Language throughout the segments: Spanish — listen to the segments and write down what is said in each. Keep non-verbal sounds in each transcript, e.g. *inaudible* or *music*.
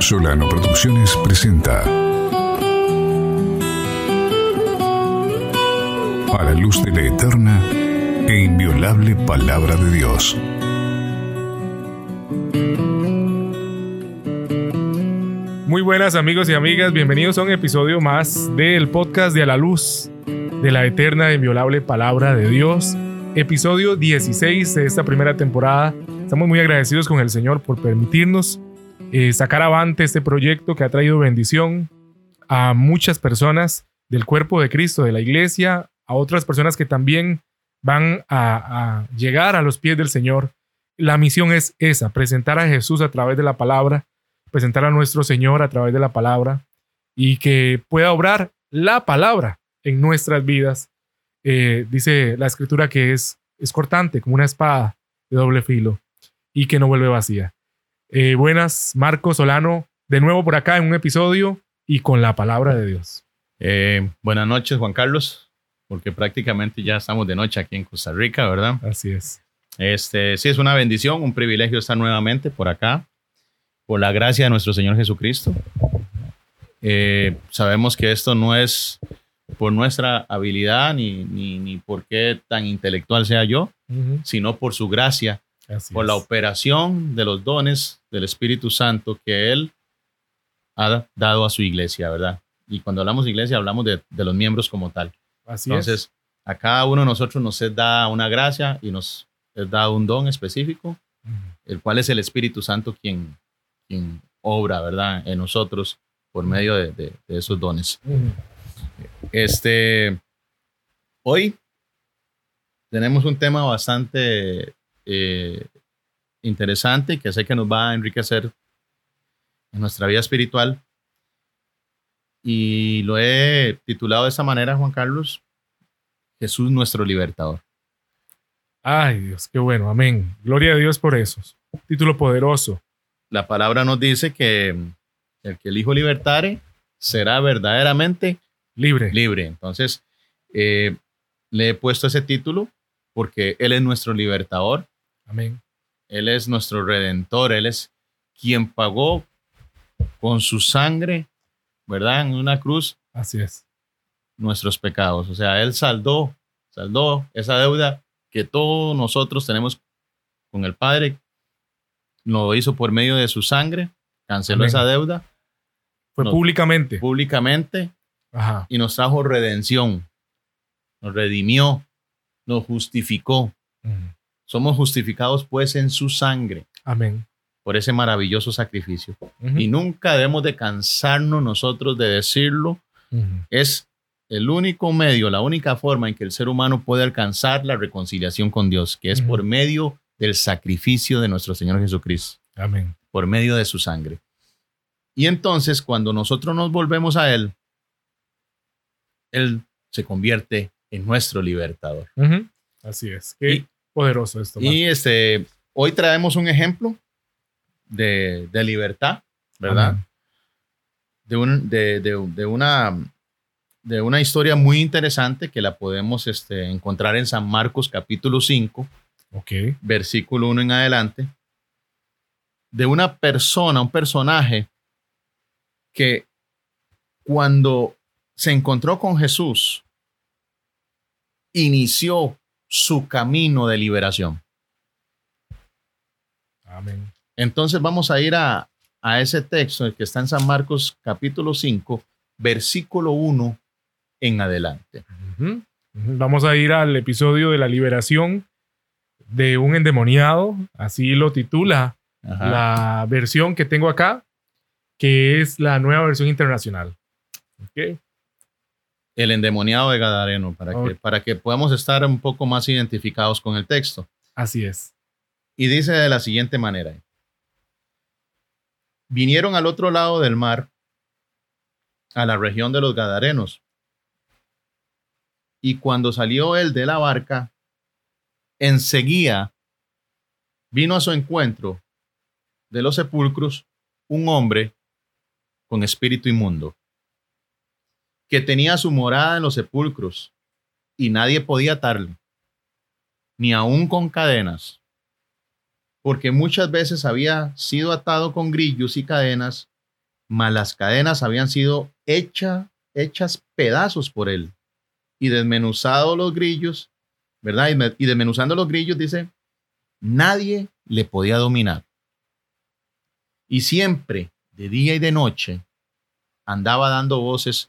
Solano Producciones presenta A la luz de la eterna e inviolable palabra de Dios. Muy buenas amigos y amigas, bienvenidos a un episodio más del podcast de A la Luz de la Eterna e Inviolable Palabra de Dios, episodio 16 de esta primera temporada. Estamos muy agradecidos con el Señor por permitirnos eh, sacar avante este proyecto que ha traído bendición a muchas personas del cuerpo de Cristo, de la iglesia, a otras personas que también van a, llegar a los pies del Señor. La misión es esa, presentar a Jesús a través de la palabra, presentar a nuestro Señor a través de la palabra y que pueda obrar la palabra en nuestras vidas. Eh, dice la escritura que es, es cortante, como una espada de doble filo y que no vuelve vacía. Eh, buenas, Marco Solano, de nuevo por acá en un episodio y con la palabra de Dios. Eh, buenas noches, Juan Carlos, porque prácticamente ya estamos de noche aquí en Costa Rica, ¿verdad? Así es. Este, sí, es una bendición, un privilegio estar nuevamente por acá, por la gracia de nuestro Señor Jesucristo. sabemos que esto no es por nuestra habilidad ni, ni, ni por qué tan intelectual sea yo, sino por su gracia, por la operación de los dones del Espíritu Santo que Él ha dado a su iglesia, ¿verdad? Y cuando hablamos de iglesia, hablamos de, de los miembros como tal. Así Entonces, a cada uno de nosotros nos es da una gracia y nos es dado un don específico, el cual es el Espíritu Santo quien, quien obra, ¿verdad? En nosotros por medio de, de, de esos dones. Este, hoy tenemos un tema bastante eh, interesante que sé que nos va a enriquecer en nuestra vida espiritual. Y lo he titulado de esa manera, Juan Carlos, Jesús nuestro libertador. Ay, Dios, qué bueno, amén. Gloria a Dios por eso. Título poderoso. La palabra nos dice que el que el Hijo libertare será verdaderamente libre. Libre. Entonces, eh, le he puesto ese título porque Él es nuestro libertador. Amén. Él es nuestro redentor. Él es quien pagó con su sangre, ¿verdad? En una cruz. Así es. Nuestros pecados. O sea, Él saldó, saldó esa deuda que todos nosotros tenemos con el Padre. Lo hizo por medio de su sangre. Canceló Amén. esa deuda. Fue Nos- públicamente. Públicamente Ajá. y nos trajo redención, nos redimió, nos justificó. Somos justificados pues en su sangre Amén. por ese maravilloso sacrificio. Y nunca debemos de cansarnos nosotros de decirlo. Es el único medio, la única forma en que el ser humano puede alcanzar la reconciliación con Dios, que es por medio del sacrificio de nuestro Señor Jesucristo, Amén. por medio de su sangre. Y entonces cuando nosotros nos volvemos a Él, Él se convierte en nuestro libertador. Así es. Qué poderoso esto. Y este, hoy traemos un ejemplo de, de libertad, ¿verdad? Amén. De, un, de, de- de una, de una historia muy interesante que la podemos este, encontrar en San Marcos capítulo 5, Ok. versículo 1 en adelante, de una persona, un personaje que cuando se encontró con Jesús, inició su camino de liberación. Amén. Entonces vamos a ir a, a ese texto el que está en San Marcos capítulo 5, versículo 1 en adelante. Vamos a ir al episodio de la liberación de un endemoniado. Así lo titula Ajá. la versión que tengo acá, que es la nueva versión internacional. Ok. El endemoniado de Gadareno, para, que, para que podamos estar un poco más identificados con el texto. Así es. Y dice de la siguiente manera. Vinieron al otro lado del mar, a la región de los Gadarenos. Y cuando salió él de la barca, enseguida vino a su encuentro de los sepulcros un hombre con espíritu inmundo, que tenía su morada en los sepulcros, y nadie podía atarle, ni aun con cadenas, porque muchas veces había sido atado con grillos y cadenas mas las cadenas habían sido hecha- hechas pedazos por él. Y desmenuzado los grillos, ¿verdad? Y, me- y desmenuzando los grillos, dice, nadie le podía dominar. Y siempre, de día y de noche, andaba dando voces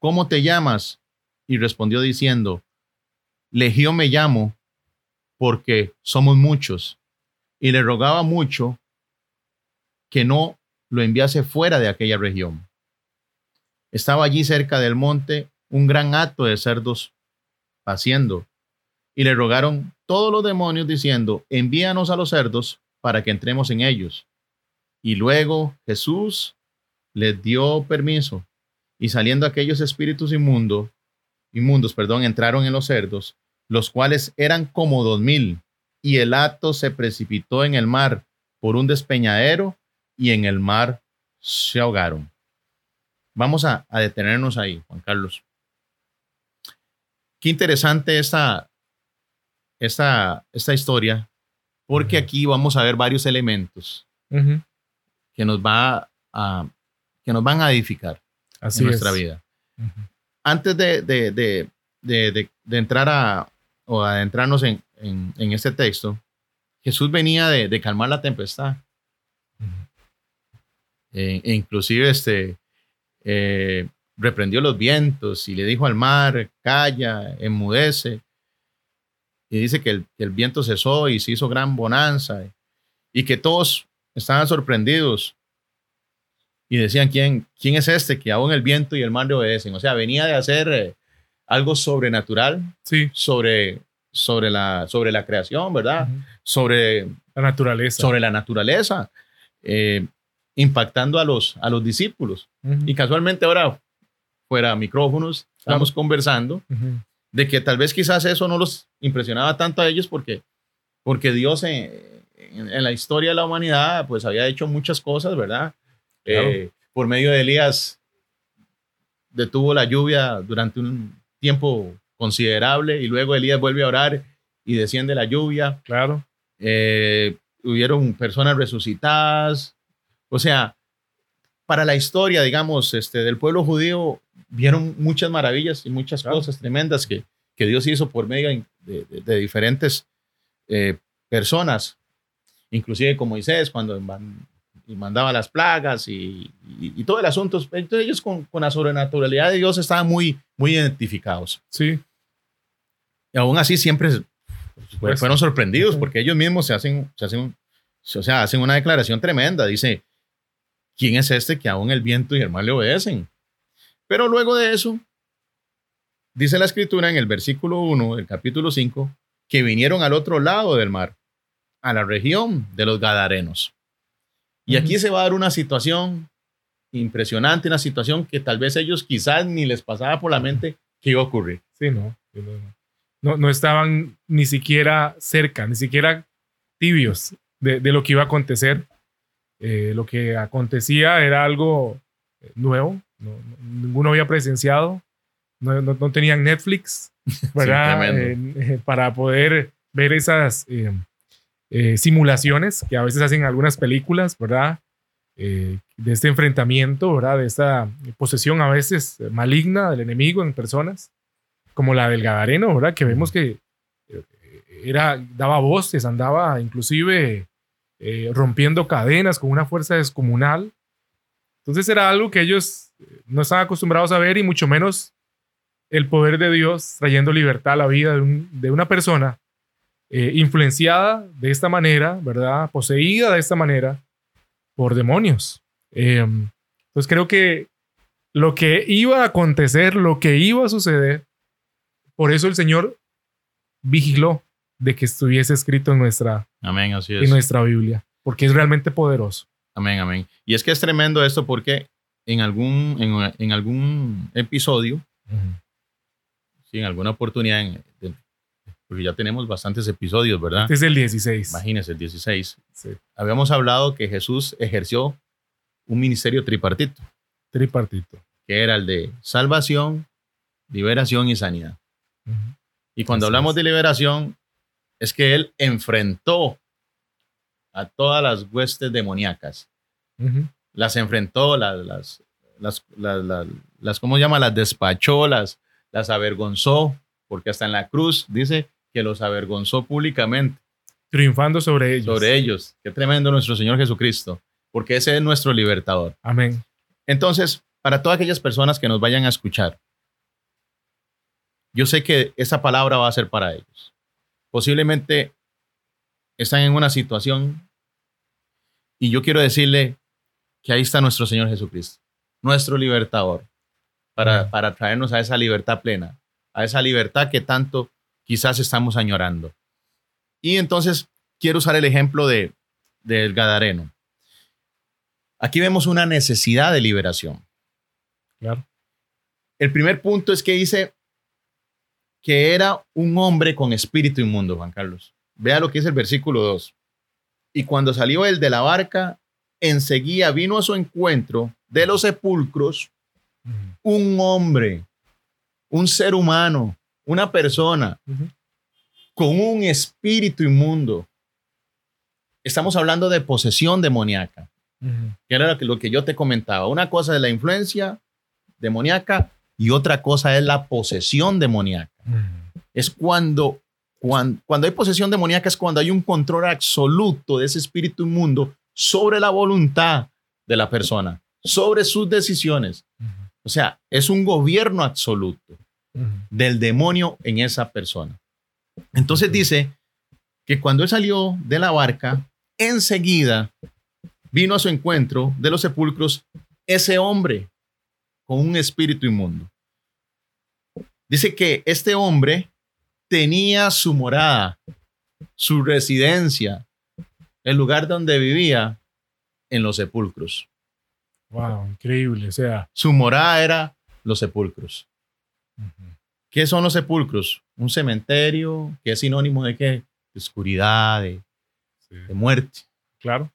¿cómo te llamas? Y respondió diciendo, Legión me llamo porque somos muchos. Y le rogaba mucho que no lo enviase fuera de aquella región. Estaba allí cerca del monte un gran acto de cerdos haciendo. Y le rogaron todos los demonios diciendo, envíanos a los cerdos para que entremos en ellos. Y luego Jesús les dio permiso. Y saliendo aquellos espíritus inmundos, inmundos, perdón, entraron en los cerdos, los cuales eran como dos mil, y el acto se precipitó en el mar por un despeñadero, y en el mar se ahogaron. Vamos a, a detenernos ahí, Juan Carlos. Qué interesante esta, esta, esta historia, porque aquí vamos a ver varios elementos que nos, va a, que nos van a edificar Así en nuestra es. vida. Antes de, de- de- de- entrar a o adentrarnos en, en, en este texto, Jesús venía de, de calmar la tempestad. Eh, e inclusive este, eh, reprendió los vientos y le dijo al mar, calla, enmudece. Y dice que el, que el viento cesó y se hizo gran bonanza y que todos estaban sorprendidos y decían, ¿quién, ¿quién es este que aún el viento y el mar le obedecen? O sea, venía de hacer eh, algo sobrenatural Sí. sobre, sobre, la, sobre la creación, ¿verdad? Sobre, La naturaleza. sobre la naturaleza, eh, impactando a los, a los discípulos. Y casualmente ahora, fuera micrófonos, estamos conversando de que tal vez quizás eso no los impresionaba tanto a ellos porque, porque Dios en, en- en la historia de la humanidad pues había hecho muchas cosas, ¿verdad? Claro. Eh, por medio de Elías detuvo la lluvia durante un tiempo considerable y luego Elías vuelve a orar y desciende la lluvia. Claro. Eh, hubieron personas resucitadas. O sea, para la historia, digamos, este, del pueblo judío, vieron muchas maravillas y muchas Claro. cosas tremendas que, que Dios hizo por medio de, de- de diferentes eh, personas, inclusive con Moisés, cuando man- y mandaba las plagas y, y- y todo el asunto. Entonces ellos con, con la sobrenaturalidad de Dios estaban muy, muy identificados. Sí. Y aún así siempre Pues, fueron sorprendidos porque ellos mismos se hacen, se hacen, o sea, hacen una declaración tremenda. Dice, ¿quién es este que aún el viento y el mar le obedecen? Pero luego de eso, dice la escritura en el versículo 1 del capítulo 5, que vinieron al otro lado del mar, a la región de los Gadarenos. Y aquí se va a dar una situación impresionante, una situación que tal vez ellos quizás ni les pasaba por la mente que iba a ocurrir. Sí, no. Sí, no, no. Estaban ni siquiera cerca, ni siquiera tibios de, de lo que iba a acontecer. Eh, lo que acontecía era algo eh, nuevo, no- no- ninguno había presenciado, no, no- tenían Netflix, *laughs* ¿verdad? Eh, eh, para poder ver esas eh, eh, simulaciones que a veces hacen algunas películas, ¿verdad? Eh, de este enfrentamiento, ¿verdad? De esta posesión a veces maligna del enemigo en personas, como la del Gadareno, ¿verdad? Que vemos que eh, era, daba voces, andaba inclusive eh, rompiendo cadenas con una fuerza descomunal. Entonces era algo que ellos no estaban acostumbrados a ver y mucho menos el poder de Dios trayendo libertad a la vida de, un- de una persona eh, influenciada de esta manera, ¿verdad? Poseída de esta manera por demonios. Eh, entonces creo que lo que iba a acontecer, lo que iba a suceder, por eso el Señor vigiló de que estuviese escrito en nuestra, Amén, así en es. nuestra Biblia, porque es realmente poderoso. Amén, amén. Y es que es tremendo esto porque en algún, en, en algún episodio, Ujú. sí, en alguna oportunidad, en- porque ya tenemos bastantes episodios, ¿verdad? Este es el 16. Imagínense, el 16. Sí. Habíamos hablado que Jesús ejerció un ministerio tripartito, Tripartito. que era el de salvación, liberación y sanidad. Ujú. Y cuando Así hablamos es. de liberación, es que él enfrentó a todas las huestes demoníacas. Las enfrentó, las, las, las, las, las- las- ¿cómo se llama? Las despachó, las, las avergonzó, porque hasta en la cruz dice que los avergonzó públicamente Triunfando sobre ellos. sobre ellos. Qué tremendo nuestro Señor Jesucristo, porque ese es nuestro libertador. Amén. Entonces, para todas aquellas personas que nos vayan a escuchar, yo sé que esa palabra va a ser para ellos. Posiblemente están en una situación y yo quiero decirle que ahí está nuestro Señor Jesucristo, nuestro libertador, para, para traernos a esa libertad plena, a esa libertad que tanto quizás estamos añorando. Y entonces quiero usar el ejemplo de, del Gadareno. Aquí vemos una necesidad de liberación. Claro. El primer punto es que dice que era un hombre con espíritu inmundo, Juan Carlos. Vea lo que es el versículo 2. Y cuando salió él de la barca, enseguida vino a su encuentro de los sepulcros un hombre, un ser humano, una persona con un espíritu inmundo. Estamos hablando de posesión demoníaca, Ujú. que era lo que, lo que yo te comentaba. Una cosa es la influencia demoníaca y otra cosa es la posesión demoníaca. Es cuando, cuando, cuando hay posesión demoníaca, es cuando hay un control absoluto de ese espíritu inmundo sobre la voluntad de la persona, sobre sus decisiones. O sea, es un gobierno absoluto Del demonio en esa persona. Entonces dice que cuando él salió de la barca, enseguida vino a su encuentro de los sepulcros ese hombre con un espíritu inmundo. Dice que este hombre tenía su morada, su residencia, el lugar donde vivía en los sepulcros. Wow, increíble. O sea, Su morada era los sepulcros. ¿Qué son los sepulcros? Un cementerio que es sinónimo de qué? De oscuridad, de, Sí. de muerte. claro.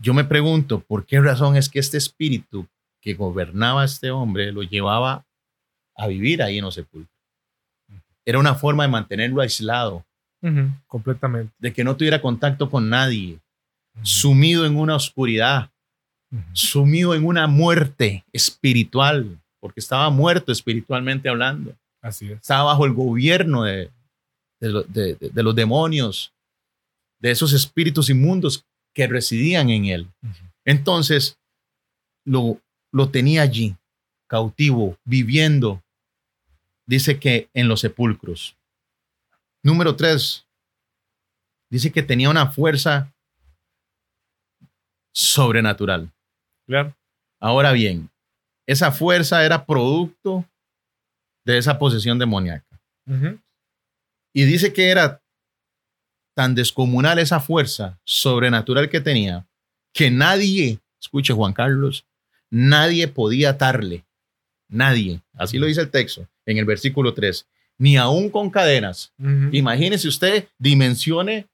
Yo me pregunto, ¿por qué razón es que este espíritu que gobernaba a este hombre lo llevaba a vivir ahí en los sepulcros? Era una forma de mantenerlo aislado. Completamente. de que no tuviera contacto con nadie, sumido en una oscuridad, sumido en una muerte espiritual, porque estaba muerto espiritualmente hablando. Así es. estaba bajo el gobierno de, de lo- de- de- de los demonios, de esos espíritus inmundos que residían en él. Entonces, lo, lo tenía allí, cautivo, viviendo, dice que en los sepulcros. Número tres, dice que tenía una fuerza sobrenatural. Claro. Ahora bien, esa fuerza era producto de esa posesión demoníaca. Y dice que era tan descomunal esa fuerza sobrenatural que tenía que nadie, escuche Juan Carlos, nadie podía atarle. Nadie. Así lo dice el texto en el versículo 3. Ni aún con cadenas. Ujú. Imagínese usted, dimensione,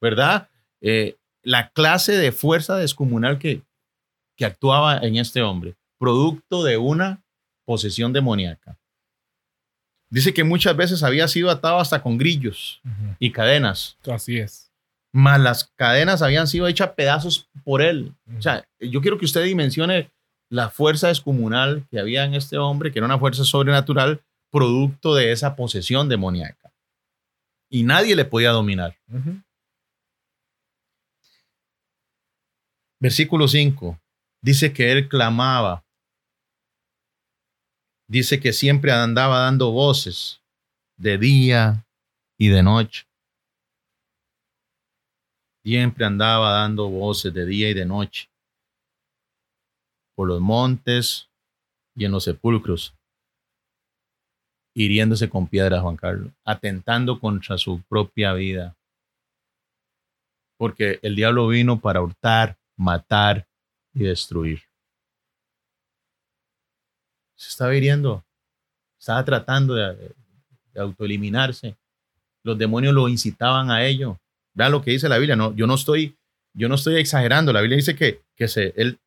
¿verdad? Eh, la clase de fuerza descomunal que, que actuaba en este hombre, producto de una posesión demoníaca. Dice que muchas veces había sido atado hasta con grillos y cadenas, Así es. más las cadenas habían sido hechas pedazos por él. O sea, yo quiero que usted dimensione la fuerza descomunal que había en este hombre, que era una fuerza sobrenatural, producto de esa posesión demoníaca. Y nadie le podía dominar. Versículo 5. Dice que él clamaba. Dice que siempre andaba dando voces de día y de noche. Siempre andaba dando voces de día y de noche. Por los montes y en los sepulcros. Hiriéndose con piedras, Juan Carlos. Atentando contra su propia vida. Porque el diablo vino para hurtar, matar y destruir. Estaba hiriendo, estaba tratando de, de autoeliminarse. Los demonios lo incitaban a ello. Vean lo que dice la Biblia. No, yo no estoy, yo no estoy exagerando. La Biblia dice que, que se, él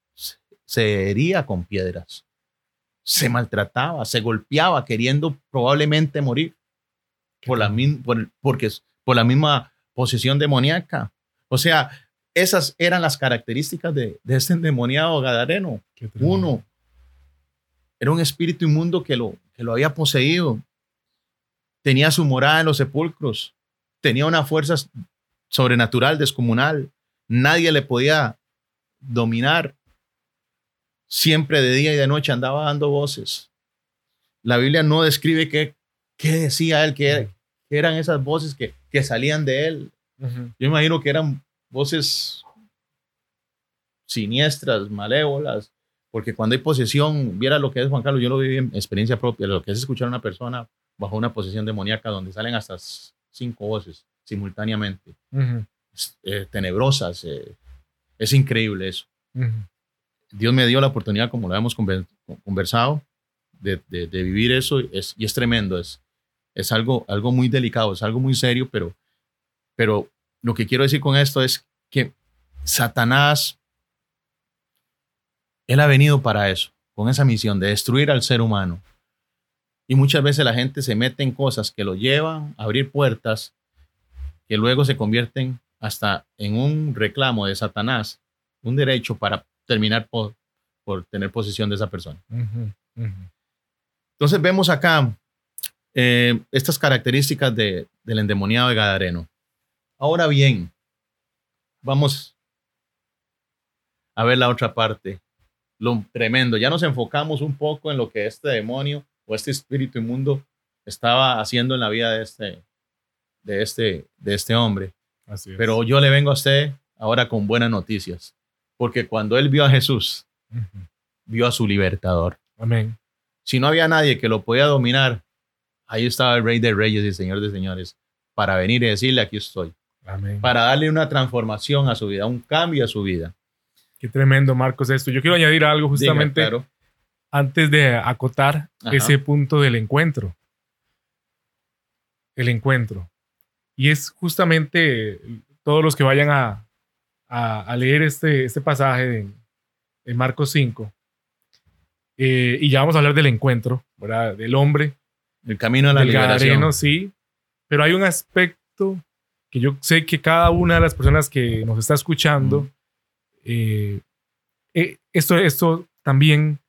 se hería con piedras, se maltrataba, se golpeaba, queriendo probablemente morir por la, por, porque, por la misma posesión demoníaca. O sea, esas eran las características de, de este endemoniado gadareno. Uno, era un espíritu inmundo que lo, que lo había poseído. Tenía su morada en los sepulcros. Tenía una fuerza sobrenatural, descomunal. Nadie le podía dominar. Siempre de día y de noche andaba dando voces. La Biblia no describe qué, qué decía él, qué, eran esas voces que, que salían de él. Yo imagino que eran voces siniestras, malévolas, porque cuando hay posesión, viera lo que es Juan Carlos, yo lo viví en experiencia propia, lo que es escuchar a una persona bajo una posesión demoníaca donde salen hasta cinco voces simultáneamente, eh, tenebrosas, eh, es increíble eso. Dios me dio la oportunidad, como lo hemos conversado, de, de, vivir eso es, y es tremendo, es, es algo, algo muy delicado, es algo muy serio, pero, pero lo que quiero decir con esto es que Satanás, él ha venido para eso, con esa misión de destruir al ser humano. Y muchas veces la gente se mete en cosas que lo llevan a abrir puertas que luego se convierten hasta en un reclamo de Satanás, un derecho para terminar por, por tener posesión de esa persona. Entonces vemos acá eh, estas características de, del endemoniado de Gadareno. Ahora bien, vamos a ver la otra parte, lo tremendo. Ya nos enfocamos un poco en lo que este demonio o este espíritu inmundo estaba haciendo en la vida de este, de este, de este hombre. Pero yo le vengo a usted ahora con buenas noticias, porque cuando él vio a Jesús, vio a su libertador. Amén. Si no había nadie que lo podía dominar, ahí estaba el Rey de Reyes y Señor de Señores para venir y decirle, aquí estoy. Para darle una transformación a su vida, un cambio a su vida. Qué tremendo, Marcos, esto. Yo quiero añadir algo justamente antes de acotar ese punto del encuentro. El encuentro. Y es justamente todos los que vayan a, a, leer este, este pasaje en, Marcos 5. Eh, y ya vamos a hablar del encuentro, ¿verdad? Del hombre. El camino a la liberación. sí. Pero hay un aspecto que yo sé que cada una de las personas que nos está escuchando, eh, eh, esto, esto también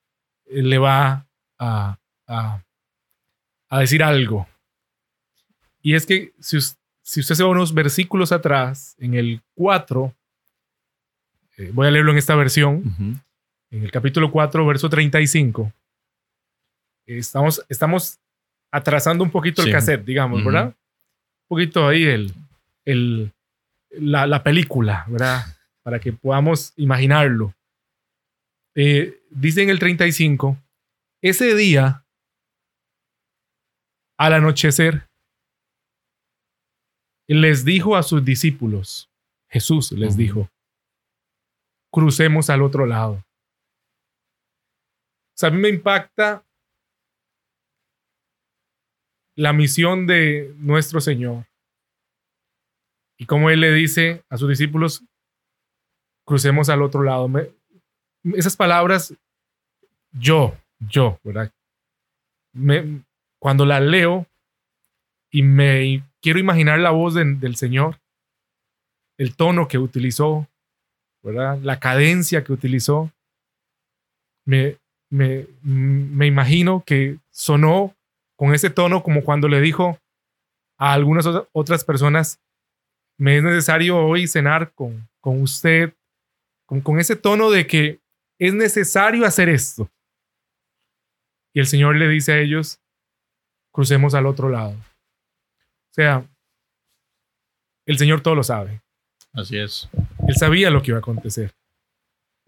le va a, a, a, decir algo. Y es que si, si usted se va unos versículos atrás, en el 4, eh, voy a leerlo en esta versión, en el capítulo 4, verso 35, estamos, estamos atrasando un poquito el cassette, digamos, ¿verdad? Un poquito ahí el, el, la, película, ¿verdad? Para que podamos imaginarlo. Eh, dice en el 35, ese día, al anochecer, les dijo a sus discípulos, Jesús les dijo, crucemos al otro lado. O sea, a mí me impacta la misión de nuestro Señor. Y como Él le dice a sus discípulos, crucemos al otro lado. esas palabras, yo, yo, ¿verdad? cuando las leo y me quiero imaginar la voz del Señor, el tono que utilizó, ¿verdad? La cadencia que utilizó, me, me, me imagino que sonó con ese tono como cuando le dijo a algunas otras personas, me es necesario hoy cenar con, con usted, con, con ese tono de que es necesario hacer esto. Y el Señor le dice a ellos, crucemos al otro lado. O sea, el Señor todo lo sabe. Así es. Él sabía lo que iba a acontecer.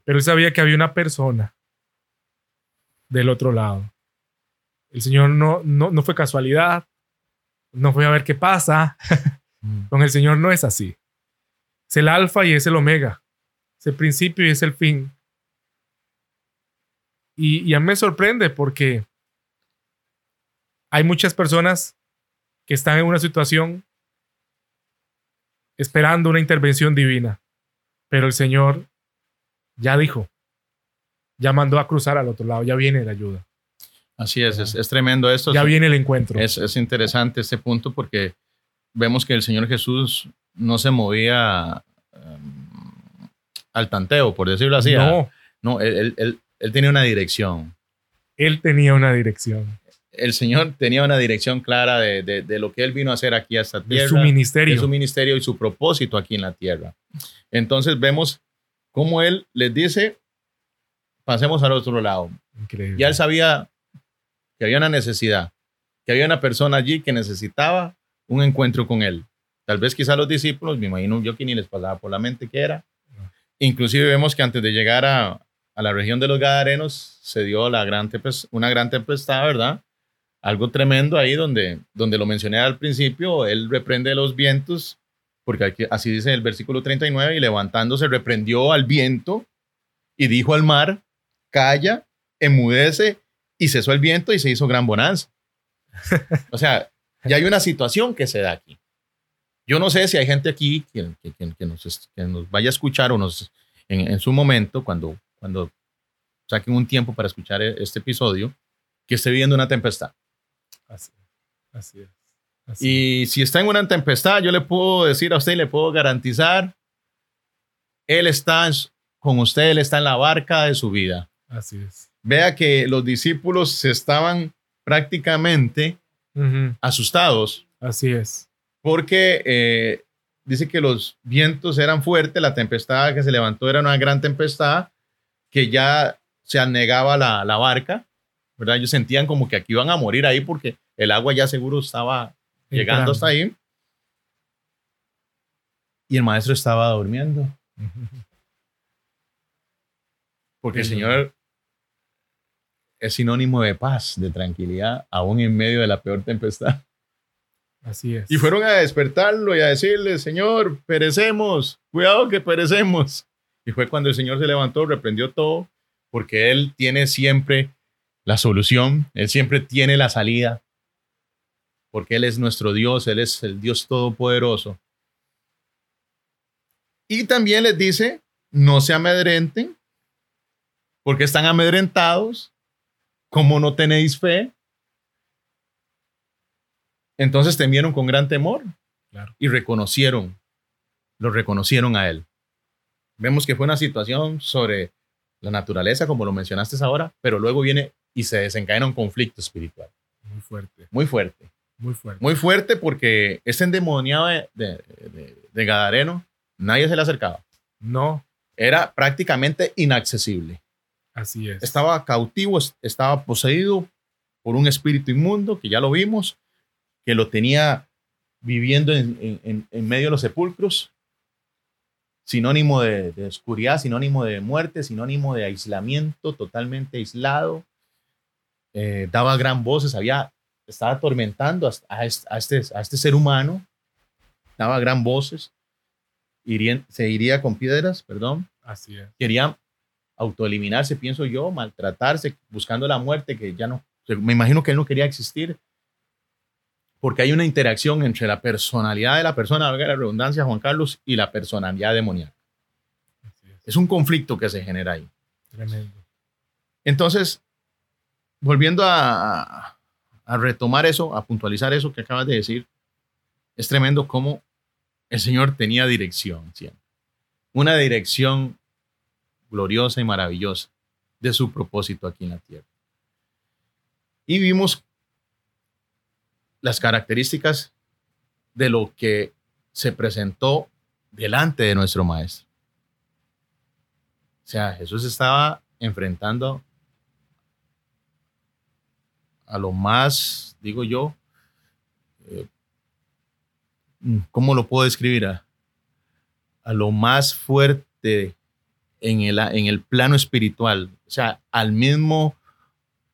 Pero él sabía que había una persona del otro lado. El Señor no, no, no fue casualidad. No fue a ver qué pasa. *laughs* Mm. Con el Señor no es así. Es el alfa y es el omega. Es el principio y es el fin. Y, y a mí me sorprende porque hay muchas personas que están en una situación esperando una intervención divina, pero el Señor ya dijo, ya mandó a cruzar al otro lado, ya viene la ayuda. Así es, es, es tremendo esto. Ya viene el encuentro. Es, es interesante este punto porque vemos que el Señor Jesús no se movía al tanteo, por decirlo así. no, ¿ah? No, él, él- él- él tenía una dirección. él tenía una dirección El Señor tenía una dirección clara de, de- de lo que Él vino a hacer aquí a esta de tierra. su ministerio. de su ministerio y su propósito aquí en la tierra. Entonces vemos cómo Él les dice, pasemos al otro lado. Increíble. Ya Él sabía que había una necesidad, que había una persona allí que necesitaba un encuentro con Él. Tal vez quizá los discípulos, me imagino yo que ni les pasaba por la mente que era. Inclusive vemos que antes de llegar a, a la región de los Gadarenos se dio la gran una gran tempestad, ¿verdad? Algo tremendo ahí donde, donde lo mencioné al principio, Él reprende los vientos, porque aquí- así dice el versículo 39, y levantándose reprendió al viento y dijo al mar, calla, enmudece, y cesó el viento y se hizo gran bonanza. *laughs* O sea, ya hay una situación que se da aquí. Yo no sé si hay gente aquí que, que- que- nos, que nos vaya a escuchar o nos, en, en su momento, cuando, cuando saquen un tiempo para escuchar e- este episodio, que esté viviendo una tempestad. Así, así es. Así Y si está en una tempestad, yo le puedo decir a usted y le puedo garantizar, Él está con usted, Él está en la barca de su vida. Así es. Vea que los discípulos se estaban prácticamente Ujú, asustados Así es. Porque eh, dice que los vientos eran fuertes, la tempestad que se levantó era una gran tempestad, que ya se anegaba la, la barca, ¿verdad? Ellos sentían como que aquí iban a morir ahí porque el agua ya seguro estaba llegando hasta ahí. Y el maestro estaba durmiendo, *laughs* porque el Señor es sinónimo de paz, de tranquilidad, aún en medio de la peor tempestad. Así es. Y fueron a despertarlo y a decirle, Señor, perecemos, cuidado que perecemos. Y fue cuando el Señor se levantó, reprendió todo, porque Él tiene siempre la solución, Él siempre tiene la salida, porque Él es nuestro Dios, Él es el Dios todopoderoso. Y también les dice, no se amedrenten, porque están amedrentados, como no tenéis fe. Entonces temieron con gran temor Claro. y reconocieron, lo reconocieron a él. Vemos que fue una situación sobre la naturaleza, como lo mencionaste ahora, pero luego viene y se desencadena un conflicto espiritual Muy fuerte. muy fuerte. Muy fuerte. Muy fuerte porque este endemoniado de, de, de- de Gadareno, nadie se le acercaba. No, Era prácticamente inaccesible. así es. Estaba cautivo, es- estaba poseído por un espíritu inmundo, que ya lo vimos, que lo tenía viviendo en, en- en- en medio de los sepulcros, sinónimo de, de oscuridad, sinónimo de muerte, sinónimo de aislamiento, totalmente aislado. Eh, daba gran voces, había, estaba atormentando a, a est- a este, a este ser humano, daba gran voces, irían- se iría con piedras, perdón, Así es. quería autoeliminarse, pienso yo, maltratarse, buscando la muerte, que ya no, me imagino que él no quería existir, porque hay una interacción entre la personalidad de la persona, valga la redundancia, Juan Carlos, y la personalidad demoníaca. Es. Es un conflicto que se genera ahí. Tremendo. Entonces, volviendo a, a- a retomar eso, a puntualizar eso que acabas de decir, es tremendo cómo el Señor tenía dirección siempre. Una dirección gloriosa y maravillosa de su propósito aquí en la tierra. Y vimos las características de lo que se presentó delante de nuestro Maestro. O sea, Jesús estaba enfrentando a lo más, digo yo, eh, ¿cómo lo puedo describir? A, a lo más fuerte en el, en el plano espiritual, o sea, al mismo,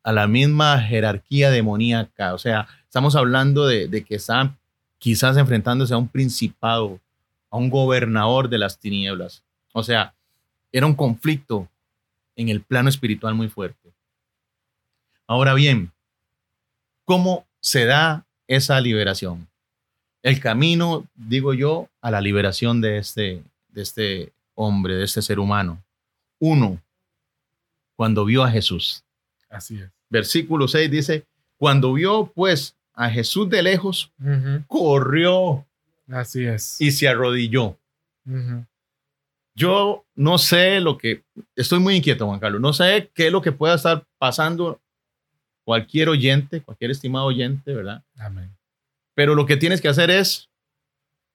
a la misma jerarquía demoníaca, o sea, estamos hablando de, de que están quizás enfrentándose a un principado, a un gobernador de las tinieblas, o sea, Era un conflicto en el plano espiritual muy fuerte. Ahora bien, ¿cómo se da esa liberación? El camino, digo yo, a la liberación de este, de este hombre, de este ser humano. Uno, cuando vio a Jesús. Así es. Versículo 6 dice, cuando vio pues a Jesús de lejos, corrió Así es. y se arrodilló. Yo no sé lo que, estoy muy inquieto, Juan Carlos, no sé qué es lo que pueda estar pasando cualquier oyente, cualquier estimado oyente, ¿verdad? Amén. Pero lo que tienes que hacer es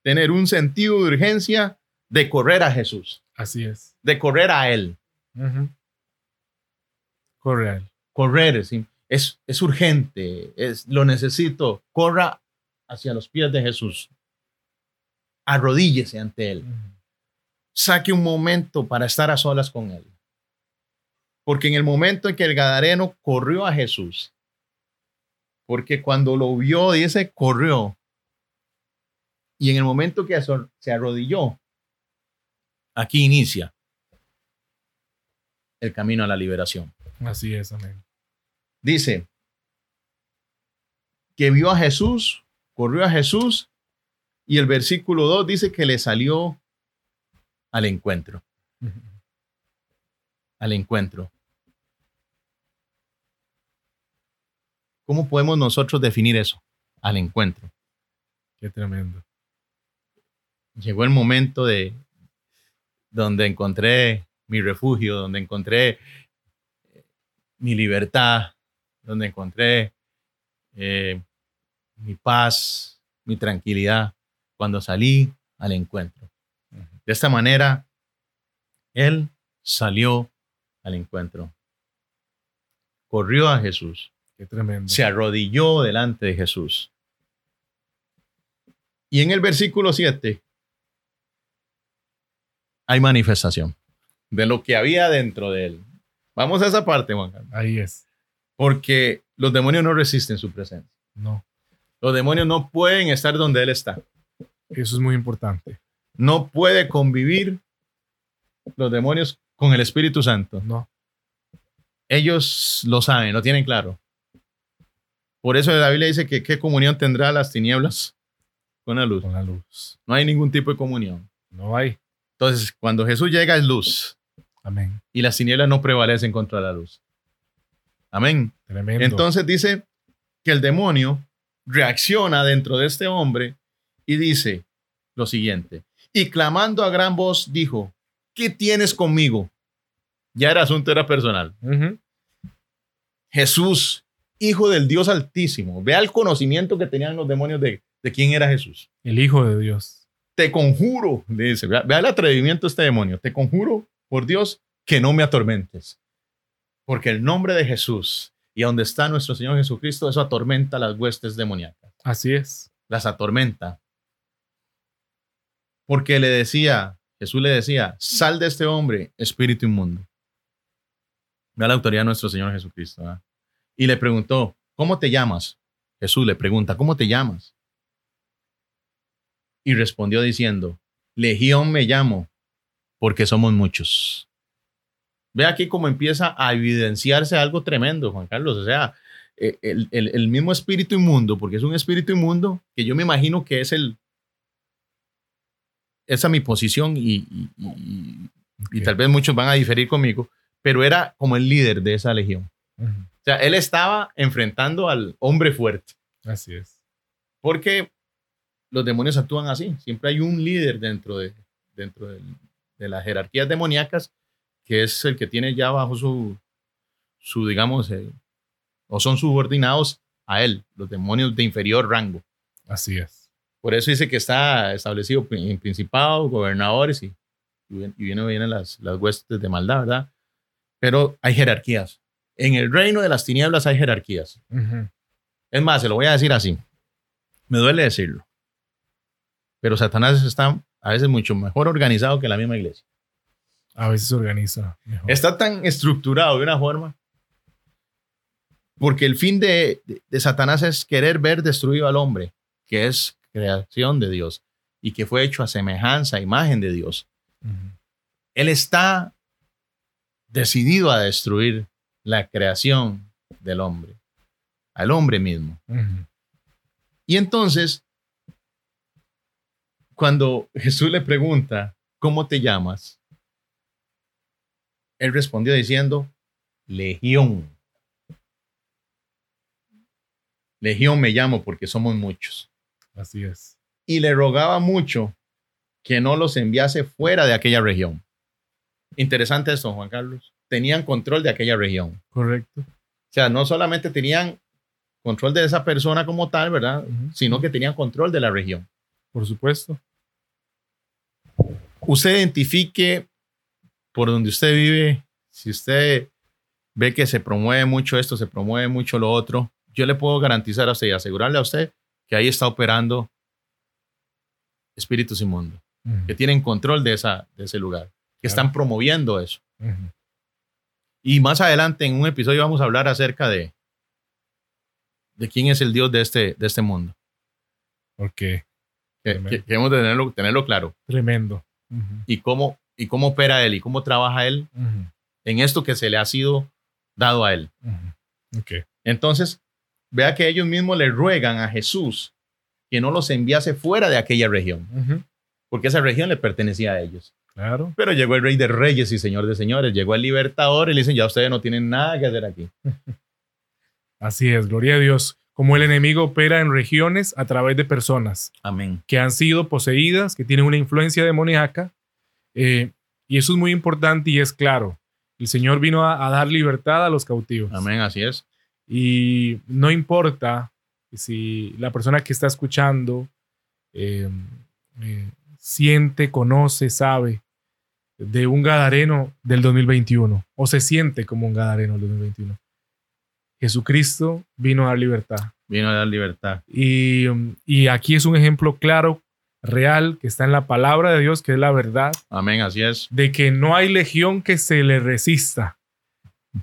tener un sentido de urgencia de correr a Jesús, Así es. de correr a Él. Ujú. Correcto. Correr ¿sí? Es, es urgente, es, lo necesito. Corra hacia los pies de Jesús. Arrodíllese ante Él. Saque un momento para estar a solas con él. Porque en el momento en que el Gadareno corrió a Jesús, porque cuando lo vio, dice, corrió. Y en el momento que se arrodilló, aquí inicia el camino a la liberación. Así es, amén. Dice que vio a Jesús, corrió a Jesús, y el versículo 2 dice que le salió al encuentro. Al encuentro. ¿Cómo podemos nosotros definir eso? Al encuentro. Qué tremendo. Llegó el momento de donde encontré mi refugio, donde encontré mi libertad, donde encontré eh, mi paz, mi tranquilidad, cuando salí al encuentro. De esta manera, él salió al encuentro. Corrió a Jesús. Qué tremendo. se arrodilló delante de Jesús. Y en el versículo 7 hay manifestación de lo que había dentro de él. Vamos a esa parte, Juan Carlos. Ahí es. Porque los demonios no resisten su presencia. No. Los demonios no pueden estar donde él está. Eso es muy importante. No puede convivir los demonios con el Espíritu Santo. No. Ellos lo saben, lo tienen claro. Por eso la Biblia dice que qué comunión tendrá las tinieblas con la luz. Con la luz. No hay ningún tipo de comunión. No hay. Entonces, cuando Jesús llega es luz Amén. y las tinieblas no prevalecen contra la luz. Amén. Tremendo. Entonces dice que el demonio reacciona dentro de este hombre y dice lo siguiente. Y clamando a gran voz dijo, ¿qué tienes conmigo? Ya era asunto, era personal. Jesús, hijo del Dios altísimo. Vea el conocimiento que tenían los demonios de, de quién era Jesús. El Hijo de Dios. Te conjuro, le dice, vea, vea el atrevimiento de este demonio. Te conjuro por Dios que no me atormentes. Porque el nombre de Jesús y donde está nuestro Señor Jesucristo, eso atormenta las huestes demoníacas. Así es. Las atormenta. Porque le decía, Jesús le decía, sal de este hombre, espíritu inmundo. Vea la autoridad de nuestro Señor Jesucristo. ¿verdad? Y le preguntó, ¿cómo te llamas? Jesús le pregunta, ¿cómo te llamas? Y respondió diciendo, Legión me llamo, porque somos muchos. Ve aquí cómo empieza a evidenciarse algo tremendo, Juan Carlos. O sea, eh, el, el- el mismo espíritu inmundo, porque es un espíritu inmundo que yo me imagino que es el. Esa es mi posición y, y- y- y Ok. tal vez muchos van a diferir conmigo, pero era como el líder de esa legión. Ujú. O sea, él estaba enfrentando al hombre fuerte, Así es. porque los demonios actúan así. Siempre hay un líder dentro de, dentro del- de las jerarquías demoníacas que es el que tiene ya bajo su, su digamos, eh, o son subordinados a él, los demonios de inferior rango. Así es. Por eso dice que está establecido en principados, gobernadores y, y vienen, vienen las, las huestes de maldad, ¿verdad? Pero hay jerarquías. En el reino de las tinieblas hay jerarquías. Ujú. Es más, se lo voy a decir así. Me duele decirlo. Pero Satanás está a veces mucho mejor organizado que la misma iglesia. A veces se organiza mejor. Está tan estructurado de una forma. Porque el fin de, de- de Satanás es querer ver destruido al hombre, que es creación de Dios y que fue hecho a semejanza, imagen de Dios. Él está decidido a destruir la creación del hombre, al hombre mismo. Y entonces, cuando Jesús le pregunta, ¿cómo te llamas? Él respondió diciendo, Legión. Legión me llamo porque somos muchos. Así es. Y le rogaba mucho que no los enviase fuera de aquella región. Interesante esto, Juan Carlos. Tenían control de aquella región. Correcto. O sea, no solamente tenían control de esa persona como tal, ¿verdad? Sino que tenían control de la región. Por supuesto. usted identifique por donde usted vive, si usted ve que se promueve mucho esto, se promueve mucho lo otro, yo le puedo garantizar a usted y asegurarle a usted que ahí está operando espíritus inmundos, Ujú. que tienen control de, esa, de ese lugar, que Claro. están promoviendo eso. Ujú. Y más adelante en un episodio vamos a hablar acerca de, de quién es el Dios de este, de este mundo. Ok. Que, que- queremos tenerlo, tenerlo claro. Tremendo. Y cómo, y cómo opera él y cómo trabaja él en esto que se le ha sido dado a él. Entonces, vea que ellos mismos le ruegan a Jesús que no los enviase fuera de aquella región, porque esa región le pertenecía a ellos. Claro. Pero llegó el rey de reyes y señor de señores, llegó el libertador y le dicen, ya ustedes no tienen nada que hacer aquí. *laughs* Así es. Gloria a Dios. Como el enemigo opera en regiones a través de personas Amén. que han sido poseídas, que tienen una influencia demoníaca. Eh, y eso es muy importante y es claro. El Señor vino a, a dar libertad a los cautivos. Amén, así es. Y no importa si la persona que está escuchando eh, eh, siente, conoce, sabe de un gadareno del 2021 o se siente como un gadareno del 2021. Jesucristo vino a dar libertad. Vino a dar libertad. Y, y aquí es un ejemplo claro, real, que está en la palabra de Dios, que es la verdad, Amén, así es. de que no hay legión que se le resista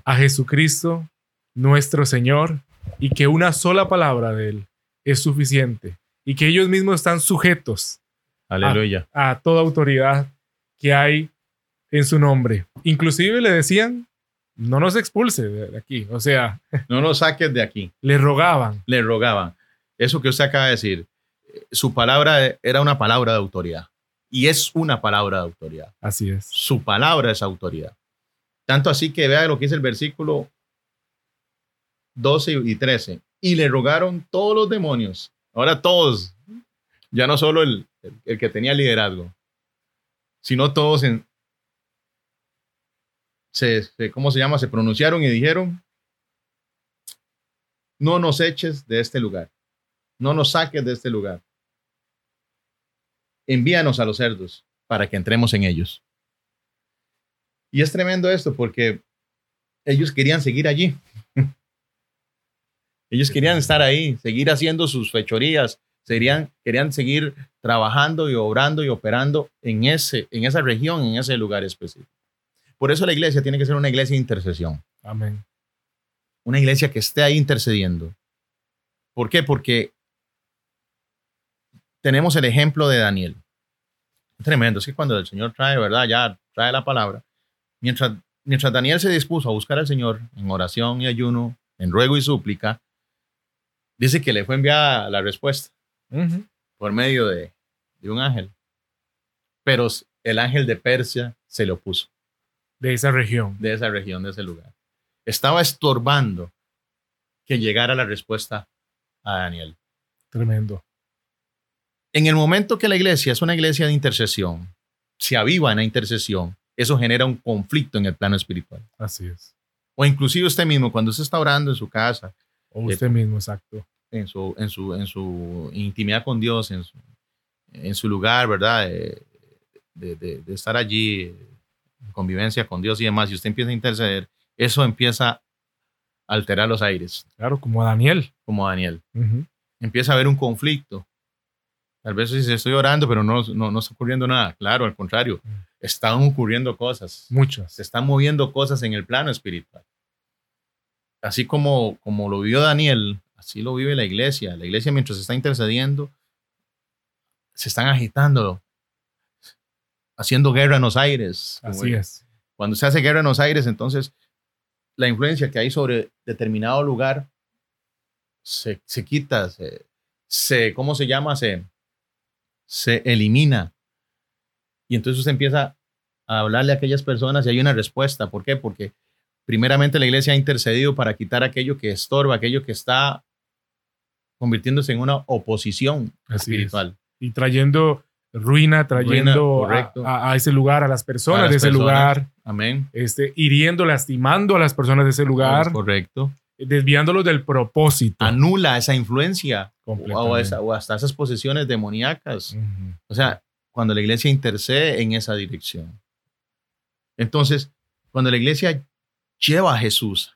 a Jesucristo, nuestro Señor, y que una sola palabra de Él es suficiente, y que ellos mismos están sujetos Aleluya. a toda autoridad que hay en su nombre. Inclusive le decían, no nos expulse de aquí, o sea, No nos saques de aquí. *laughs* le rogaban. Le rogaban. Eso que usted acaba de decir, su palabra era una palabra de autoridad. Y es una palabra de autoridad. Así es. su palabra es autoridad. Tanto así que vea lo que dice el versículo 12 y 13. Y le rogaron todos los demonios. Ahora todos, ya no solo el, el- el que tenía liderazgo, sino todos en, se, se- ¿cómo se llama? Se pronunciaron y dijeron, no nos eches de este lugar, no nos saques de este lugar. Envíanos a los cerdos para que entremos en ellos. Y es tremendo esto porque ellos querían seguir allí. *laughs* Ellos querían estar ahí, seguir haciendo sus fechorías, serían, querían seguir trabajando y obrando y operando en, ese, en esa región, en ese lugar específico. Por eso la iglesia tiene que ser una iglesia de intercesión, Amén. una iglesia que esté ahí intercediendo. ¿Por qué? Porque tenemos el ejemplo de Daniel. Tremendo, es que cuando el Señor trae, ¿verdad? Ya trae la palabra. Mientras, mientras Daniel se dispuso a buscar al Señor en oración y ayuno, en ruego y súplica, dice que le fue enviada la respuesta por medio de, de un ángel. Pero el ángel de Persia se le opuso, De esa región. de esa región, de ese lugar. Estaba estorbando que llegara la respuesta a Daniel. Tremendo. En el momento que la iglesia es una iglesia de intercesión, se aviva en la intercesión, eso genera un conflicto en el plano espiritual. Así es. O inclusive usted mismo, cuando usted está orando en su casa, O usted mismo, exacto. en su, en su, en su intimidad con Dios, en su, en su lugar, ¿verdad? De, de- de- de estar allí, en convivencia con Dios y demás, y usted empieza a interceder, eso empieza a alterar los aires, Claro, como Daniel. como Daniel. Empieza a haber un conflicto. Tal vez dice, estoy orando, pero no, no, no está ocurriendo nada. Claro, al contrario, Mm. están ocurriendo cosas. Muchas. Se están moviendo cosas en el plano espiritual. Así como, como lo vivió Daniel, así lo vive la iglesia. La iglesia mientras está intercediendo, se están agitando, haciendo guerra en los aires. Así es. Cuando se hace guerra en los aires, entonces la influencia que hay sobre determinado lugar se, se quita, se, se, ¿cómo se llama? Se, se elimina. Y entonces usted empieza a hablarle a aquellas personas y hay una respuesta. ¿Por qué? Porque primeramente la iglesia ha intercedido para quitar aquello que estorba, aquello que está convirtiéndose en una oposición Así es. espiritual. Y trayendo ruina, trayendo a, a ese lugar, a las personas A las de ese personas. lugar, Amén. este, hiriendo, lastimando a las personas de ese lugar, Correcto. Desviándolos del propósito. Anula esa influencia o, esa- o hasta esas posesiones demoníacas. O sea, cuando la iglesia intercede en esa dirección. Entonces, cuando la iglesia lleva a Jesús,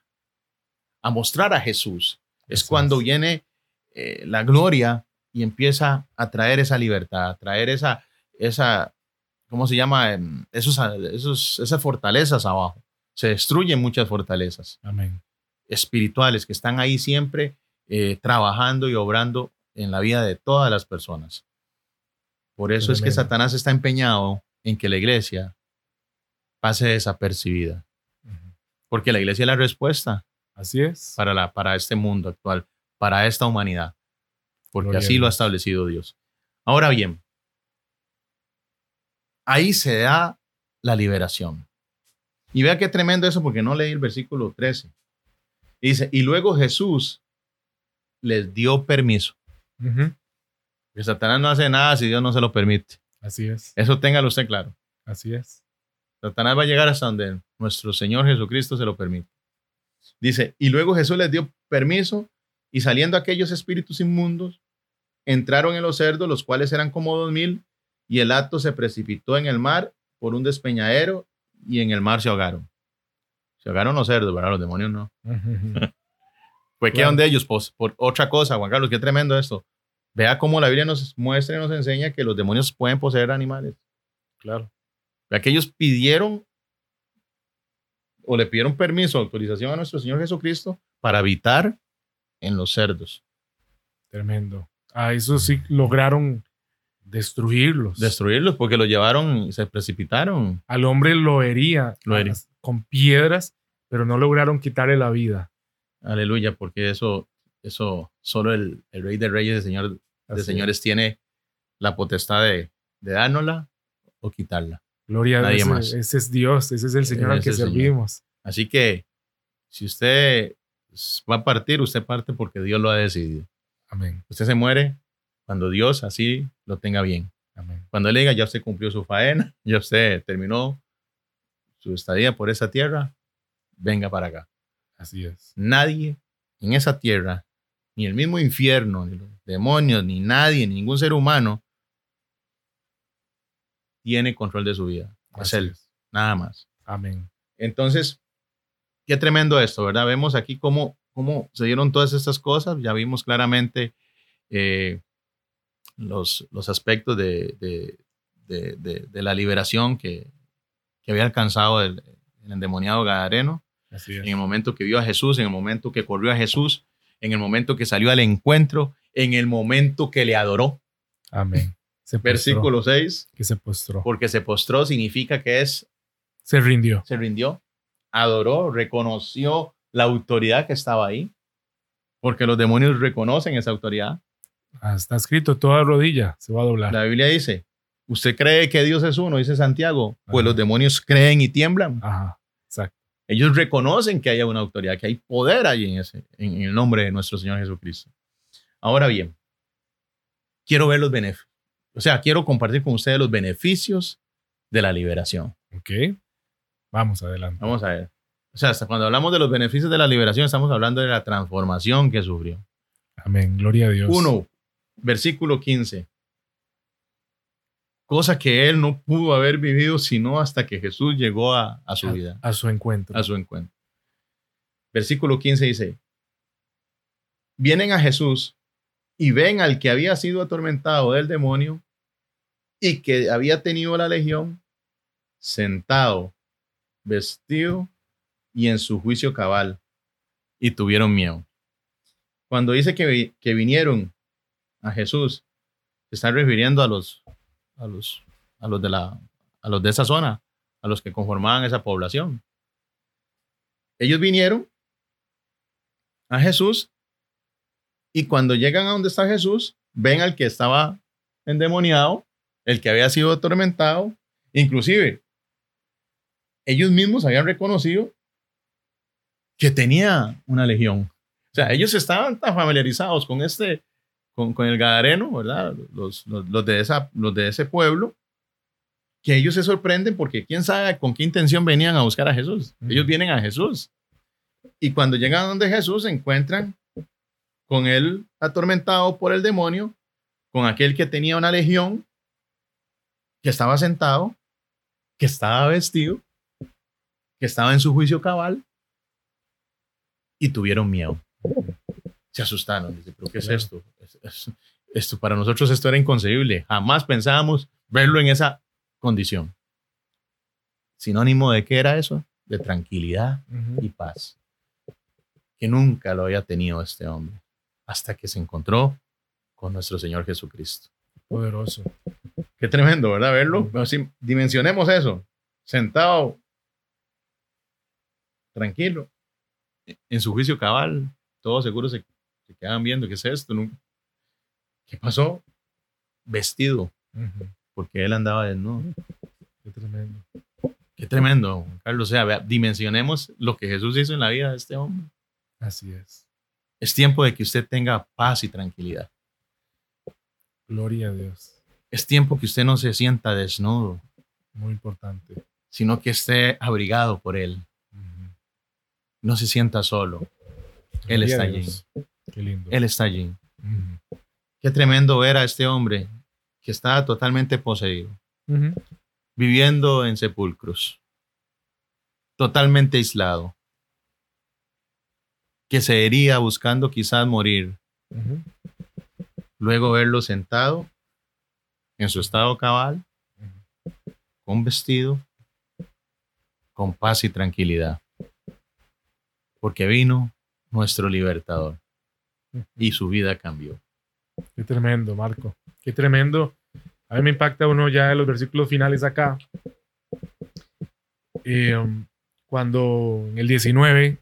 a mostrar a Jesús, es cuando es. viene eh, la gloria y empieza a traer esa libertad, a traer esa, esa ¿cómo se llama? Em, Esos, esos, esas fortalezas abajo. Se destruyen muchas fortalezas Amén. Espirituales que están ahí siempre eh, trabajando y obrando en la vida de todas las personas. Por eso es que. Satanás está empeñado en que la iglesia pase desapercibida, porque la iglesia es la respuesta Así es. para, la, para este mundo actual, para esta humanidad, porque Gloria así lo ha establecido Dios. Ahora bien, ahí se da la liberación. Y vea qué tremendo eso, porque no leí el versículo 13. Dice, y luego Jesús les dio permiso. Que Satanás no hace nada si Dios no se lo permite. Así es. Eso téngalo usted claro. Así es. Satanás va a llegar hasta donde nuestro Señor Jesucristo se lo permite. Dice, y luego Jesús les dio permiso y saliendo aquellos espíritus inmundos, entraron en los cerdos, los cuales eran como dos mil, y el acto se precipitó en el mar por un despeñadero y en el mar se ahogaron. Se ahogaron los cerdos, ¿verdad? Los demonios no. *laughs* Pues Claro. de ellos, pues, por otra cosa, Juan Carlos, qué tremendo esto. Vea cómo la Biblia nos muestra y nos enseña que los demonios pueden poseer animales. claro. Vea que ellos pidieron o le pidieron permiso, autorización a nuestro Señor Jesucristo para habitar en los cerdos, Tremendo. A eso sí lograron destruirlos. destruirlos porque los llevaron y se precipitaron. Al hombre lo hería, Lo hería. con piedras, pero no lograron quitarle la vida. Aleluya, porque eso, eso solo el, el Rey de Reyes, el Señor de Señores, tiene la potestad de, de dárnosla o quitarla. Gloria a Dios. más. Ese es Dios, ese es el Señor al Ese que es el Señor. servimos. Así que si usted va a partir, usted parte porque Dios lo ha decidido. Amén. Usted se muere cuando Dios así lo tenga bien. Amén. Cuando él diga, ya usted cumplió su faena, *laughs* ya usted terminó su estadía por esa tierra, venga para acá. Así es. Nadie en esa tierra, ni el mismo infierno, ni los demonios, ni nadie, ni ningún ser humano, tiene control de su vida. Es él, nada más. Amén. Entonces, qué tremendo esto, ¿verdad? Vemos aquí cómo, cómo se dieron todas estas cosas. Ya vimos claramente eh, los, los aspectos de, de- de- la liberación que, que había alcanzado el, el endemoniado Gadareno. Así En el momento que vio a Jesús, en el momento que corrió a Jesús, en el momento que salió al encuentro, en el momento que le adoró. Amén. Se postró, Versículo 6, Que se postró. porque se postró significa que es Se rindió. se rindió, adoró, reconoció la autoridad que estaba ahí, porque los demonios reconocen esa autoridad. Ah, Está escrito, toda rodilla se va a doblar. La Biblia dice, ¿usted cree que Dios es uno? Dice Santiago, pues Ajá. los demonios creen y tiemblan. Ajá. Exacto. Ellos reconocen que haya una autoridad, que hay poder ahí en, ese, en, el nombre de nuestro Señor Jesucristo. Ahora bien, quiero ver los beneficios. O sea, quiero compartir con ustedes los beneficios de la liberación. Ok. Vamos adelante. Vamos a ver. O sea, hasta cuando hablamos de los beneficios de la liberación, estamos hablando de la transformación que sufrió. Amén. Gloria a Dios. 1, versículo 15. Cosa que él no pudo haber vivido sino hasta que Jesús llegó a, a su A- vida, A su encuentro. a su encuentro. Versículo 15 dice, vienen a Jesús y ven al que había sido atormentado del demonio y que había tenido la legión sentado, vestido y en su juicio cabal y tuvieron miedo. Cuando dice que, que vinieron a Jesús, se están refiriendo a los, a los, a los de la, a los de esa zona, a los que conformaban esa población. Ellos vinieron a Jesús y cuando llegan a donde está Jesús, ven al que estaba endemoniado, el que había sido atormentado, inclusive ellos mismos habían reconocido que tenía una legión. O sea, ellos estaban tan familiarizados con este, con, con el Gadareno, ¿verdad? Los, los, los, de esa, los de ese pueblo, que ellos se sorprenden porque quién sabe con qué intención venían a buscar a Jesús. Ellos vienen a Jesús. Y cuando llegan a donde Jesús, se encuentran con él atormentado por el demonio, con aquel que tenía una legión, que estaba sentado, que estaba vestido, que estaba en su juicio cabal, y tuvieron miedo. Se asustaron. Dice, ¿pero qué es esto? Esto para nosotros esto era inconcebible. Jamás pensábamos verlo en esa condición. Sinónimo de qué era eso? De tranquilidad y paz. Que nunca lo había tenido este hombre hasta que se encontró con nuestro Señor Jesucristo. Poderoso. Qué tremendo, ¿verdad? Verlo. Así, dimensionemos eso. Sentado, tranquilo, en su juicio cabal, todos seguros se, se quedan viendo, ¿qué es esto? ¿Qué pasó? Vestido, porque él andaba desnudo. Qué tremendo. Qué tremendo, Carlos. O sea, dimensionemos lo que Jesús hizo en la vida de este hombre. Así es. Es tiempo de que usted tenga paz y tranquilidad. Gloria a Dios. Es tiempo que usted no se sienta desnudo. Muy importante. Sino que esté abrigado por Él. Uh -huh. No se sienta solo. Él está allí. Qué lindo. Él está allí. Qué tremendo ver a este hombre que estaba totalmente poseído. Uh -huh. Viviendo en sepulcros. Totalmente aislado. Que se hería buscando quizás morir. Luego verlo sentado en su estado cabal, con vestido, con paz y tranquilidad. Porque vino nuestro libertador y su vida cambió. Qué tremendo, Marco. Qué tremendo. A mí me impacta uno ya en los versículos finales acá. Eh, cuando en el 19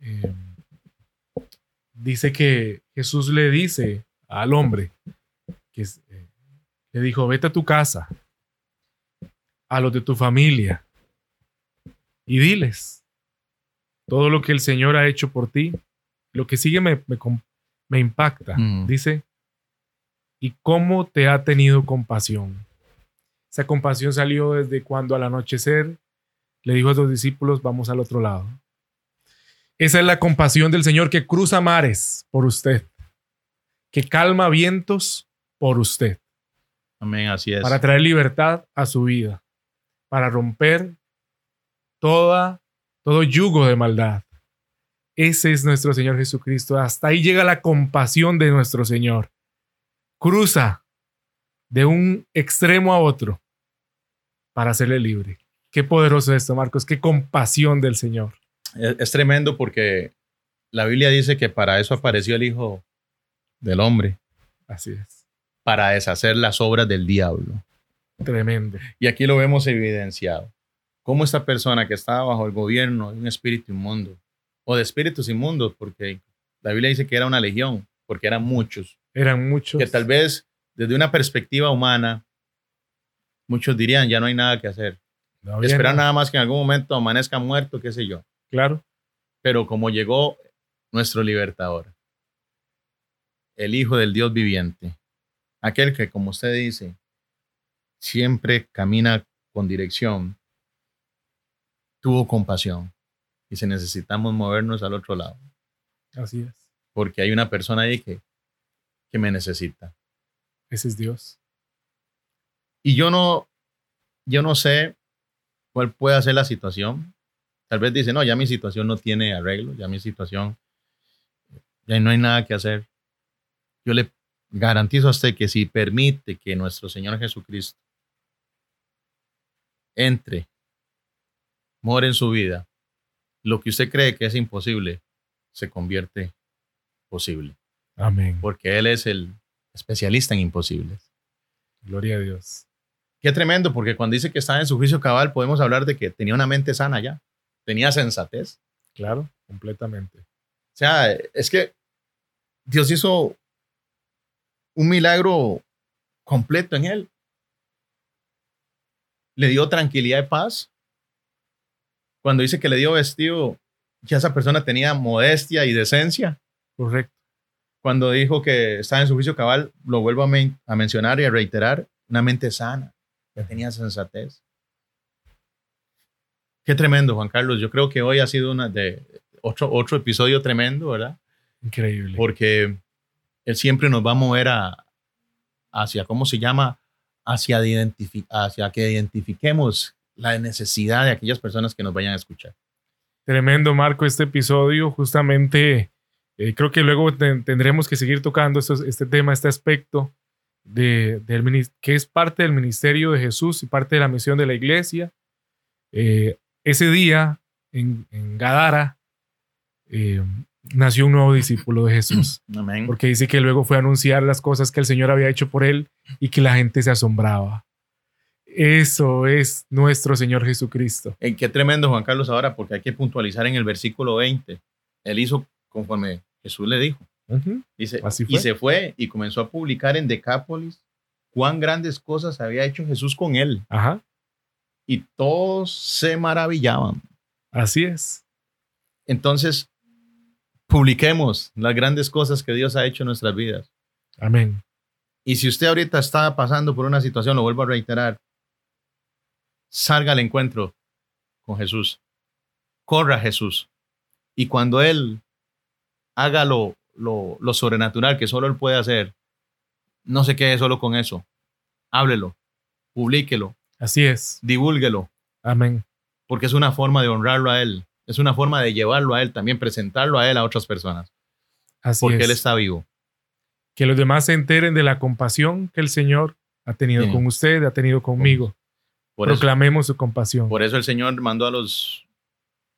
eh, dice que Jesús le dice al hombre que eh, le dijo, vete a tu casa, a los de tu familia, y diles todo lo que el Señor ha hecho por ti. Lo que sigue me, me, me impacta. Mm. Dice, y cómo te ha tenido compasión. Esa compasión salió desde cuando al anochecer le dijo a sus discípulos, vamos al otro lado. Esa es la compasión del Señor que cruza mares por usted, que calma vientos por usted. Amén, así es. Para traer libertad a su vida, para romper toda, todo yugo de maldad. Ese es nuestro Señor Jesucristo. Hasta ahí llega la compasión de nuestro Señor. Cruza de un extremo a otro para hacerle libre. Qué poderoso esto, Marcos. Qué compasión del Señor. Es, es, tremendo porque la Biblia dice que para eso apareció el Hijo del Hombre. Así es. Para deshacer las obras del diablo. Tremendo. Y aquí lo vemos evidenciado. Cómo esta persona que estaba bajo el gobierno de un espíritu inmundo, o de espíritus inmundos, porque la Biblia dice que era una legión, porque eran muchos. Eran muchos. Que tal vez desde una perspectiva humana, muchos dirían, ya no hay nada que hacer. No Esperar nada. nada más que en algún momento amanezca muerto, qué sé yo. Claro. Pero como llegó nuestro libertador, el Hijo del Dios viviente, aquel que, como usted dice, siempre camina con dirección, tuvo compasión. Y si necesitamos movernos al otro lado. Así es. Porque hay una persona ahí que, que me necesita. Ese es Dios. Y yo no, yo no sé cuál puede ser la situación. Tal vez dice, no, ya mi situación no tiene arreglo, ya mi situación, ya no hay nada que hacer. Yo le garantizo a usted que si permite que nuestro Señor Jesucristo entre, more en su vida, lo que usted cree que es imposible se convierte posible. Amén. Porque Él es el especialista en imposibles. Gloria a Dios. qué tremendo, porque cuando dice que estaba en su juicio cabal, podemos hablar de que tenía una mente sana ya, tenía sensatez. Claro, completamente. O sea, es que Dios hizo un milagro completo en él. Le dio tranquilidad y paz. Cuando dice que le dio vestido, ya esa persona tenía modestia y decencia. Correcto. Cuando dijo que estaba en su juicio cabal, lo vuelvo a, men- a mencionar y a reiterar, una mente sana, que tenía sensatez. Qué tremendo, Juan Carlos. Yo creo que hoy ha sido una de otro, otro episodio tremendo, ¿verdad? Increíble. porque él siempre nos va a mover a, hacia, ¿cómo se llama? Hacia, hacia que identifiquemos la necesidad de aquellas personas que nos vayan a escuchar. Tremendo, Marco, este episodio. Justamente, eh, creo que luego ten- tendremos que seguir tocando estos- este tema, este aspecto de, del que es parte del ministerio de Jesús y parte de la misión de la iglesia. Eh, ese día, en, en Gadara, eh, nació un nuevo discípulo de Jesús. *clears throat* Amén. porque dice que luego fue a anunciar las cosas que el Señor había hecho por él y que la gente se asombraba. Eso es nuestro Señor Jesucristo. Eh, qué tremendo, Juan Carlos, ahora, porque hay que puntualizar en el versículo 20. Él hizo conforme Jesús le dijo. Ujú. Dice, Así y fue. se fue y comenzó a publicar en Decápolis cuán grandes cosas había hecho Jesús con él. Ajá, Y todos se maravillaban. así es. Entonces, publiquemos las grandes cosas que Dios ha hecho en nuestras vidas. Amén. Y si usted ahorita está pasando por una situación, lo vuelvo a reiterar, salga al encuentro con Jesús. Corra a Jesús. Y cuando Él haga lo, lo, lo sobrenatural que solo Él puede hacer, no se quede solo con eso. Háblelo, publíquelo, Así es. divúlguelo, Amén. porque es una forma de honrarlo a Él. Es una forma de llevarlo a Él, también presentarlo a Él a otras personas, Así porque es. Él está vivo. Que los demás se enteren de la compasión que el Señor ha tenido Sí. con usted, ha tenido conmigo. Por eso, Proclamemos su compasión. Por eso el Señor mandó a los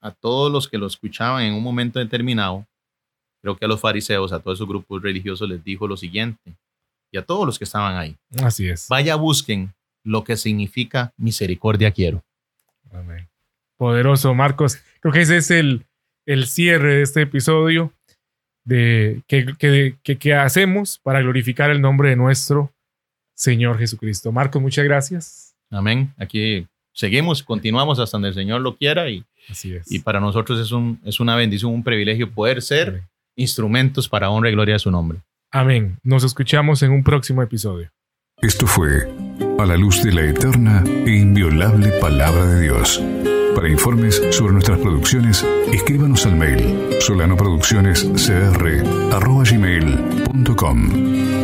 a todos los que lo escuchaban en un momento determinado, creo que a los fariseos, a todos esos grupos religiosos les dijo lo siguiente, y a todos los que estaban ahí, Así es. vaya busquen lo que significa misericordia quiero. Amén. Poderoso, Marcos. Creo que ese es el, el cierre de este episodio de que, que, que- que hacemos para glorificar el nombre de nuestro Señor Jesucristo. Marcos, muchas gracias. Amén. Aquí seguimos, continuamos hasta donde el Señor lo quiera y, Así es. y para nosotros es, un, es una bendición, un privilegio poder ser Amén. instrumentos para honra y gloria de su nombre. Amén. Nos escuchamos en un próximo episodio. Esto fue A la luz de la eterna e inviolable palabra de Dios. Para informes sobre nuestras producciones, escríbanos al mail solanoproduccionescr.gmail.com